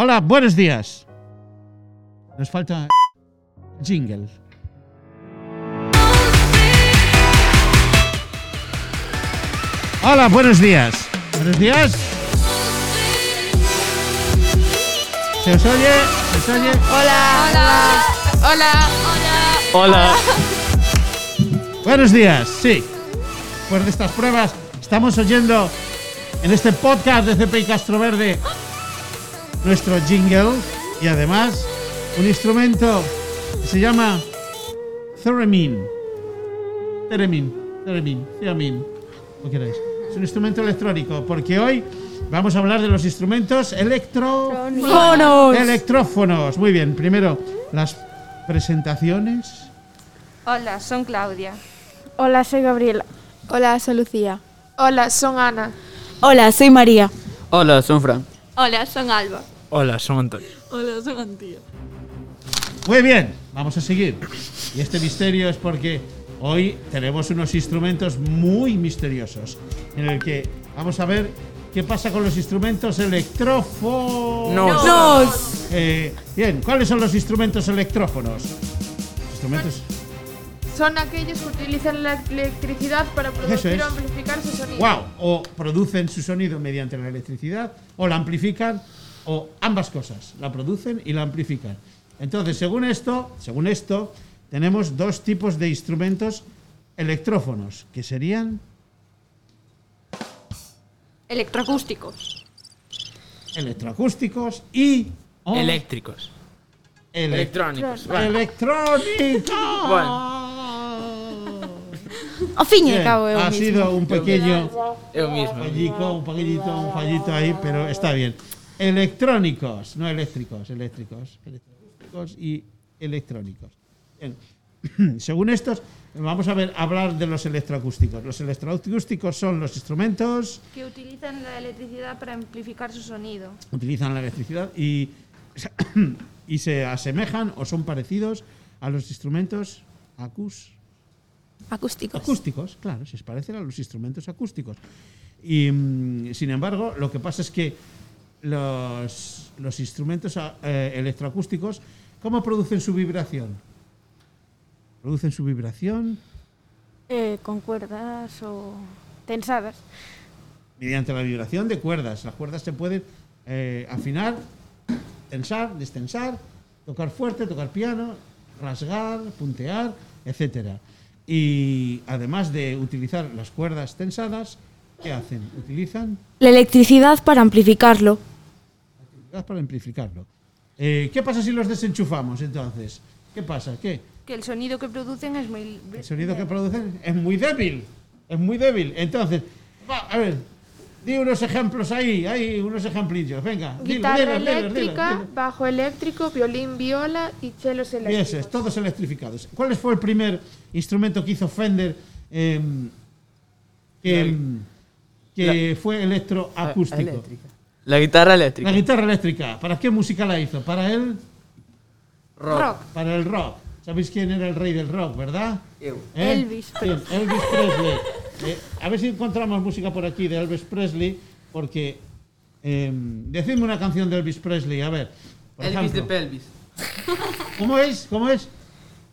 Hola, buenos días. Nos falta jingle. Hola, buenos días. Buenos días. ¿Se os oye? ¿Se os oye? Hola. Hola. Hola. Buenos días, sí. Después de estas pruebas, estamos oyendo en este podcast de CPI Castro Verde nuestro jingle y además un instrumento que se llama Theremin. Theremin, Theremin, Theremin, como queráis. Es un instrumento electrónico porque hoy vamos a hablar de los instrumentos electro... Fonos. electrófonos. Muy bien, primero las presentaciones. Hola, son Claudia. Hola, soy Gabriela. Hola, soy Lucía. Hola, son Ana. Hola, soy María. Hola, son Fran. Hola, son Alba. Hola, son Antonio. Hola, soy Antía. Muy bien, vamos a seguir. Y este misterio es porque hoy tenemos unos instrumentos muy misteriosos en el que vamos a ver qué pasa con los instrumentos electrófonos. Nos. Eh, bien, ¿cuáles son los instrumentos electrófonos? Instrumentos. Son aquellos que utilizan la electricidad para producir es. o amplificar su sonido. Wow, o producen su sonido mediante la electricidad, o la amplifican, o ambas cosas, la producen y la amplifican. Entonces, según esto, según esto, tenemos dos tipos de instrumentos electrófonos, que serían Electroacústicos. electroacústicos y o Eléctricos. ele- Electrónicos. Vale. electrónicos. Ao fin e Bien, ao cabo é o ha mismo. sido un pequeño Eu mismo. fallico, un pequeñito, un fallito ahí, pero está bien. Electrónicos, no eléctricos, eléctricos, electroacústicos y electrónicos. Bien. Según estos, vamos a ver hablar de los electroacústicos. Los electroacústicos son los instrumentos Que utilizan la electricidad para amplificar su sonido. utilizan la electricidad y, y se asemejan o son parecidos a los instrumentos acústicos. Acústicos. acústicos, claro, se parecen a los instrumentos acústicos. Y mm, sin embargo, lo que pasa es que los, los instrumentos a- eh, electroacústicos, ¿cómo producen su vibración? Producen su vibración Eh, con cuerdas ou tensadas. mediante la vibración de cuerdas. Las cuerdas se pueden eh, afinar, tensar, destensar, tocar fuerte, tocar piano, rasgar, puntear, etcétera. Y además de utilizar las cuerdas tensadas, ¿qué hacen? Utilizan La electricidad para amplificarlo. gas para amplificarlo. Eh, ¿Qué pasa si los desenchufamos entonces? ¿Qué pasa? ¿Qué? Que el sonido que producen es muy... El sonido que producen es muy débil. Es muy débil. Entonces, va, a ver, di unos ejemplos ahí, hay unos ejemplillos. Venga, Guitarra dilo, dilo, dilo, eléctrica, dilo. bajo eléctrico, violín, viola y chelos eléctricos. Esos, todos electrificados. ¿Cuál fue el primer instrumento que hizo Fender em, que, que fue electroacústico? Eléctrica. La guitarra eléctrica. La guitarra eléctrica. ¿Para qué música la hizo? Para el, Rock. para el rock. ¿Sabéis quién era el rey del rock, verdad? ¿Eh? Elvis ¿Quién? Elvis Presley. Eh, a ver si encontramos música por aquí de Elvis Presley, porque em, decidme una canción de Elvis Presley, a ver. Por Elvis de pelvis. ¿Cómo es? ¿Cómo es?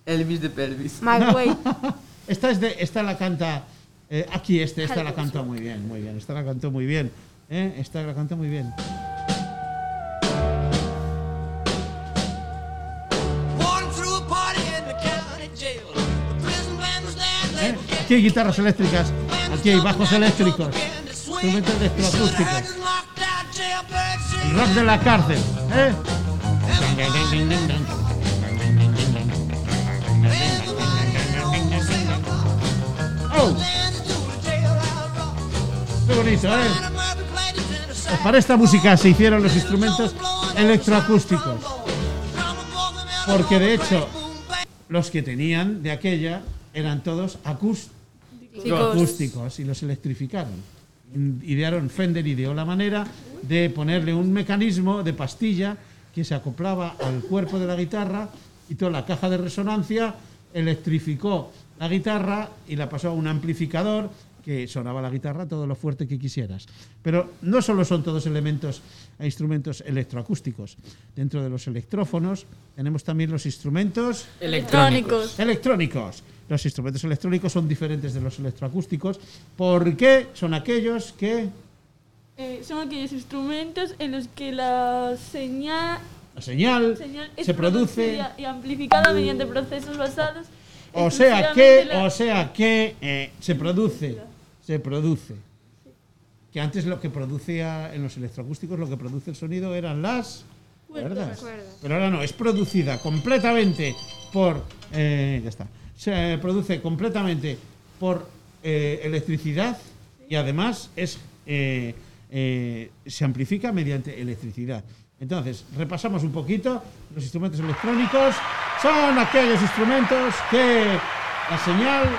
Elvis de pelvis. My way. Esta es de, esta la canta eh, aquí este, esta la cantó muy bien, muy bien, esta la cantó muy bien, ¿eh? esta la cantó muy bien. ¿eh? Aquí hay guitarras eléctricas, aquí hay bajos eléctricos, instrumentos electroacústicos, el rock de la cárcel, ¿eh? Oh, qué bonito, ¿eh? Pues para esta música se hicieron los instrumentos electroacústicos. Porque de hecho, los que tenían de aquella eran todos acústicos y los electrificaron. Idearon, Fender ideó la manera de ponerle un mecanismo de pastilla que se acoplaba al cuerpo de la guitarra y toda la caja de resonancia electrificó la guitarra y la pasó a un amplificador que sonaba la guitarra todo lo fuerte que quisieras. Pero no solo son todos elementos e instrumentos electroacústicos. Dentro de los electrófonos tenemos también los instrumentos Electrónicos. electrónicos. Los instrumentos electrónicos son diferentes de los electroacústicos porque son aquellos que Eh, son aquellos instrumentos en los que la señal, la señal, se produce y amplificada mediante procesos basados o sea que o sea que eh, se produce se produce. Que antes lo que producía en los electroacústicos lo que produce el sonido eran las cuerdas. pero ahora no es producida completamente por eh, ya está. Se produce completamente por eh, electricidad y además es eh, se amplifica mediante electricidad. Entonces repasamos un poquito los instrumentos electrónicos. Son aquellos instrumentos que la señal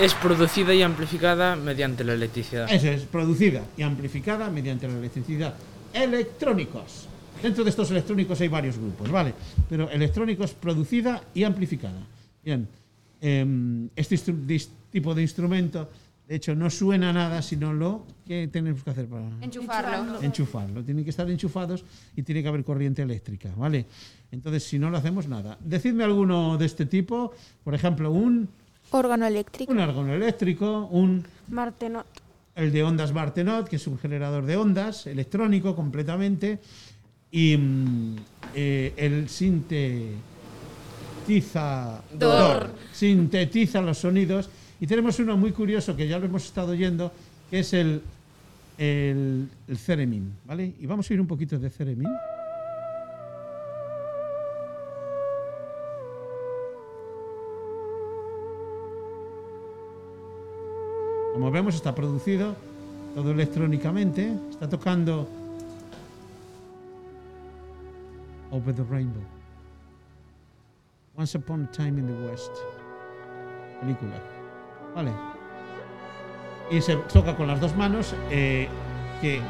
Es producida y amplificada mediante la electricidad. eso es, producida y amplificada mediante la electricidad. Electrónicos. Dentro de estos electrónicos hay varios grupos, ¿vale? Pero electrónicos producida y amplificada. Bien, em, este tipo de instrumento, de hecho, no suena nada sino lo que tenemos que hacer para Enchufarlo. enchufarlo. Tienen que estar enchufados y tiene que haber corriente eléctrica, ¿vale? Entonces, si no lo hacemos, nada. Decidme alguno de este tipo, por ejemplo, un, Órgano eléctrico. un órgano eléctrico, un Martenot. el de ondas Bartenot, que es un generador de ondas electrónico completamente, y mm, eh, el sintetizador sintetiza los sonidos. Y tenemos uno muy curioso que ya lo hemos estado oyendo, que es el, el, el Theremin, ¿vale? Y vamos a oír un poquito de Theremin. Vemos, está producido todo electrónicamente. Está tocando Over the Rainbow. Once Upon a Time in the West. Película. Vale. Y se toca con las dos manos eh, que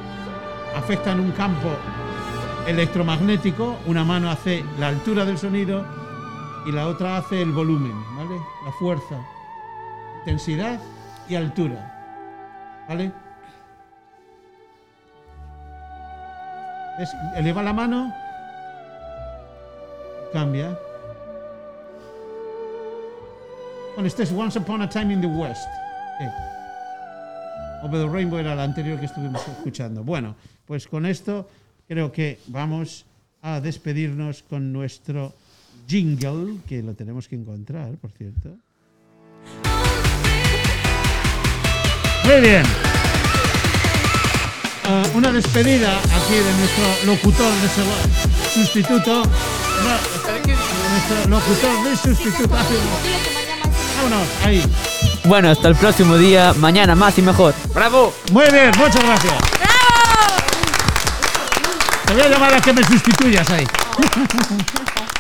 afectan un campo electromagnético. Una mano hace la altura del sonido y la otra hace el volumen, ¿vale? La fuerza, intensidad y altura. ¿Vale? Eleva la mano, cambia. Bueno, este es Once Upon a Time in the West. Sí. Over the Rainbow era la anterior que estuvimos escuchando. Bueno, pues con esto creo que vamos a despedirnos con nuestro jingle, que lo tenemos que encontrar, por cierto. Muy bien. Ah, una despedida aquí de nuestro locutor de sustituto. No, nuestro locutor de sustituto. Vámonos, ahí. Bueno, hasta el próximo día, mañana más y mejor. ¡Bravo! Muy bien, muchas gracias. Te voy a llamar a que me sustituyas ahí.